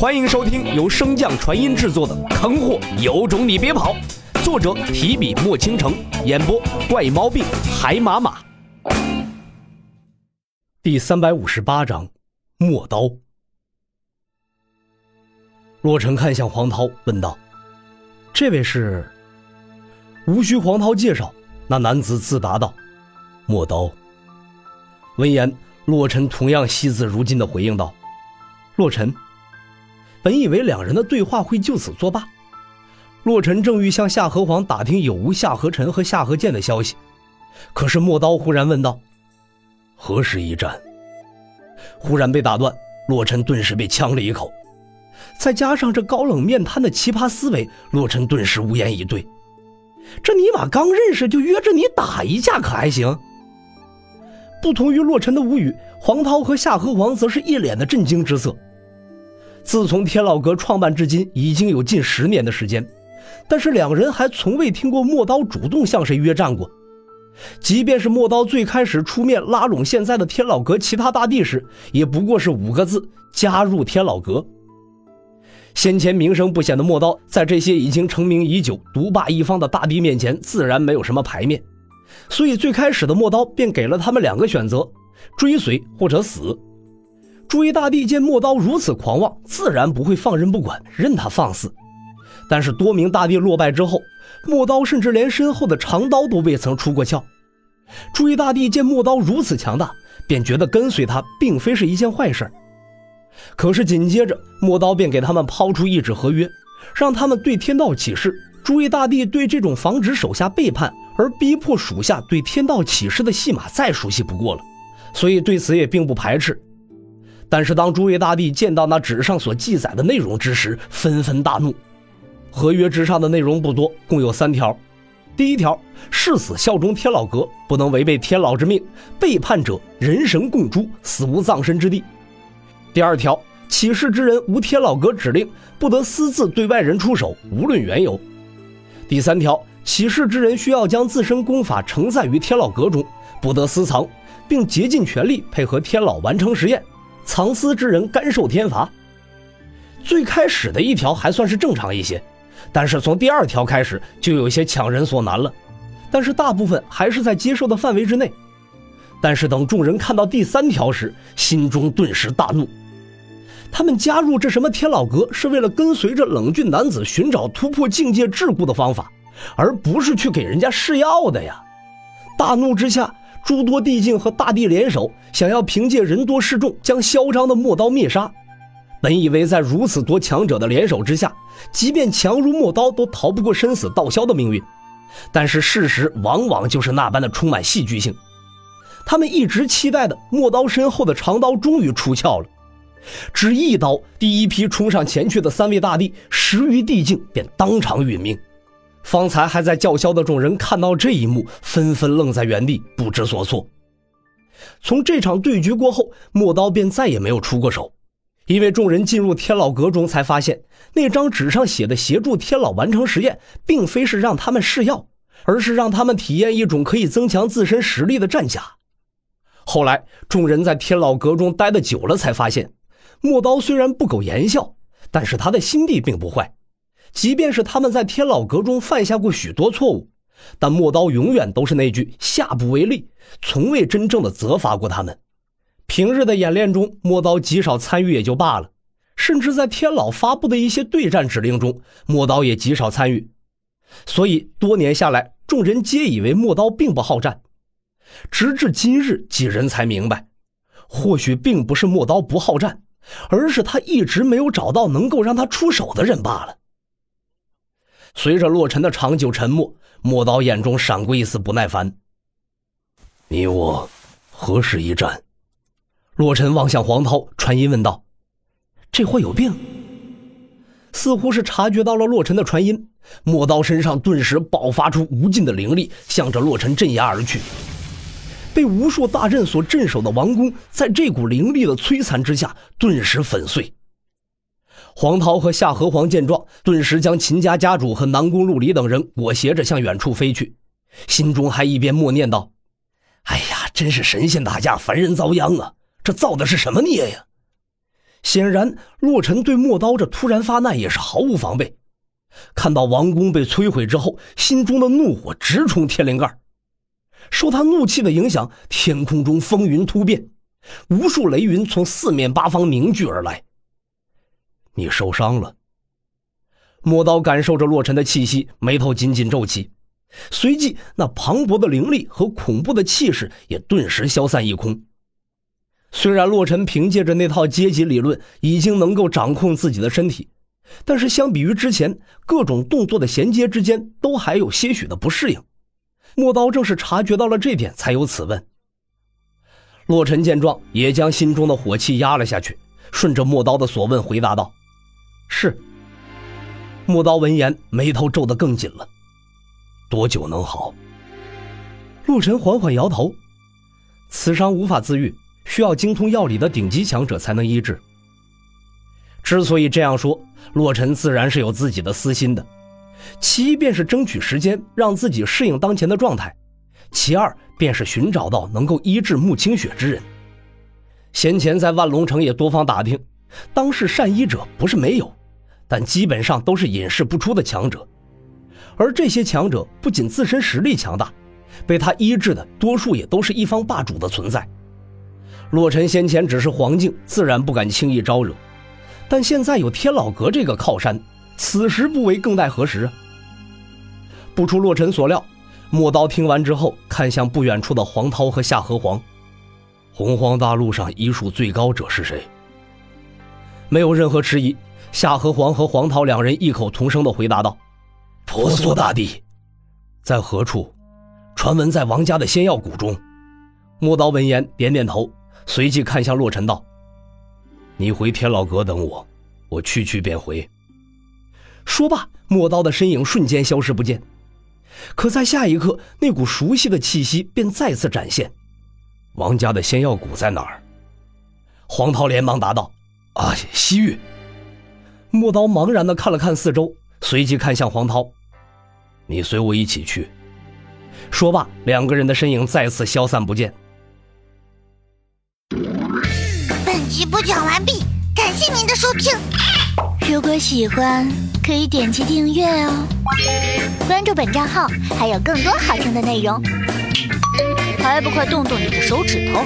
欢迎收听由升降传音制作的《坑货有种你别跑》，作者提笔墨倾城，演播怪猫病海马马。第三百五十八章，陌刀。洛尘看向黄涛，问道：“这位是？”无需黄涛介绍，那男子自答道：“陌刀。”闻言，洛尘同样惜字如金的回应道：“洛尘。”本以为两人的对话会就此作罢，洛尘正欲向夏河皇打听有无夏河尘和夏河剑的消息，可是陌刀忽然问道：“何时一战？”忽然被打断，洛尘顿时被呛了一口，再加上这高冷面瘫的奇葩思维，洛尘顿时无言以对。这尼玛刚认识就约着你打一架，可还行？不同于洛尘的无语，黄涛和夏河皇则是一脸的震惊之色。自从天老阁创办至今，已经有近十年的时间，但是两人还从未听过陌刀主动向谁约战过。即便是陌刀最开始出面拉拢现在的天老阁其他大帝时，也不过是五个字：加入天老阁。先前名声不显的陌刀，在这些已经成名已久、独霸一方的大帝面前，自然没有什么牌面。所以最开始的陌刀便给了他们两个选择：追随或者死。朱一大帝见陌刀如此狂妄，自然不会放任不管，任他放肆。但是多名大帝落败之后，陌刀甚至连身后的长刀都未曾出过鞘。朱一大帝见陌刀如此强大，便觉得跟随他并非是一件坏事。可是紧接着，陌刀便给他们抛出一纸合约，让他们对天道起誓。朱位大帝对这种防止手下背叛而逼迫属下对天道起誓的戏码再熟悉不过了，所以对此也并不排斥。但是当诸位大帝见到那纸上所记载的内容之时，纷纷大怒。合约之上的内容不多，共有三条：第一条，誓死效忠天老阁，不能违背天老之命，背叛者人神共诛，死无葬身之地；第二条，起誓之人无天老阁指令，不得私自对外人出手，无论缘由；第三条，起誓之人需要将自身功法承载于天老阁中，不得私藏，并竭尽全力配合天老完成实验。藏私之人甘受天罚。最开始的一条还算是正常一些，但是从第二条开始就有些强人所难了。但是大部分还是在接受的范围之内。但是等众人看到第三条时，心中顿时大怒。他们加入这什么天老阁，是为了跟随着冷峻男子寻找突破境界桎梏的方法，而不是去给人家试药的呀！大怒之下。诸多帝境和大帝联手，想要凭借人多势众将嚣张的陌刀灭杀。本以为在如此多强者的联手之下，即便强如陌刀都逃不过生死道消的命运。但是事实往往就是那般的充满戏剧性。他们一直期待的陌刀身后的长刀终于出鞘了，只一刀，第一批冲上前去的三位大帝十余帝境便当场殒命。方才还在叫嚣的众人看到这一幕，纷纷愣在原地，不知所措。从这场对决过后，陌刀便再也没有出过手，因为众人进入天老阁中才发现，那张纸上写的协助天老完成实验，并非是让他们试药，而是让他们体验一种可以增强自身实力的战甲。后来，众人在天老阁中待得久了，才发现，陌刀虽然不苟言笑，但是他的心地并不坏。即便是他们在天老阁中犯下过许多错误，但陌刀永远都是那句下不为例，从未真正的责罚过他们。平日的演练中，陌刀极少参与也就罢了，甚至在天老发布的一些对战指令中，陌刀也极少参与。所以多年下来，众人皆以为陌刀并不好战。直至今日，几人才明白，或许并不是陌刀不好战，而是他一直没有找到能够让他出手的人罢了。随着洛尘的长久沉默，莫刀眼中闪过一丝不耐烦。你我何时一战？洛尘望向黄涛，传音问道：“这货有病？”似乎是察觉到了洛尘的传音，莫刀身上顿时爆发出无尽的灵力，向着洛尘镇压而去。被无数大阵所镇守的王宫，在这股灵力的摧残之下，顿时粉碎。黄涛和夏河皇见状，顿时将秦家家主和南宫陆离等人裹挟着向远处飞去，心中还一边默念道：“哎呀，真是神仙打架，凡人遭殃啊！这造的是什么孽呀？”显然，洛尘对陌刀这突然发难也是毫无防备。看到王宫被摧毁之后，心中的怒火直冲天灵盖。受他怒气的影响，天空中风云突变，无数雷云从四面八方凝聚而来。你受伤了。莫刀感受着洛尘的气息，眉头紧紧皱起，随即那磅礴的灵力和恐怖的气势也顿时消散一空。虽然洛尘凭借着那套阶级理论已经能够掌控自己的身体，但是相比于之前，各种动作的衔接之间都还有些许的不适应。莫刀正是察觉到了这点，才有此问。洛尘见状，也将心中的火气压了下去，顺着莫刀的所问回答道：“是。”木刀闻言，眉头皱得更紧了。多久能好？陆晨缓缓摇头。此伤无法自愈，需要精通药理的顶级强者才能医治。之所以这样说，洛尘自然是有自己的私心的。其一便是争取时间，让自己适应当前的状态；其二便是寻找到能够医治穆清雪之人。先前在万龙城也多方打听，当世善医者不是没有。但基本上都是隐世不出的强者，而这些强者不仅自身实力强大，被他医治的多数也都是一方霸主的存在。洛尘先前只是黄境，自然不敢轻易招惹，但现在有天老阁这个靠山，此时不为更待何时啊？不出洛尘所料，莫刀听完之后，看向不远处的黄涛和夏河皇：“洪荒大陆上医术最高者是谁？”没有任何迟疑。夏河黄和黄桃两人异口同声的回答道：“婆娑大帝，在何处？传闻在王家的仙药谷中。”莫刀闻言点点头，随即看向洛尘道：“你回天老阁等我，我去去便回。”说罢，莫刀的身影瞬间消失不见。可在下一刻，那股熟悉的气息便再次展现。王家的仙药谷在哪儿？黄桃连忙答道：“啊，西域。”莫刀茫然的看了看四周，随即看向黄涛：“你随我一起去。”说罢，两个人的身影再次消散不见。本集播讲完毕，感谢您的收听。如果喜欢，可以点击订阅哦，关注本账号还有更多好听的内容。还不快动动你的手指头！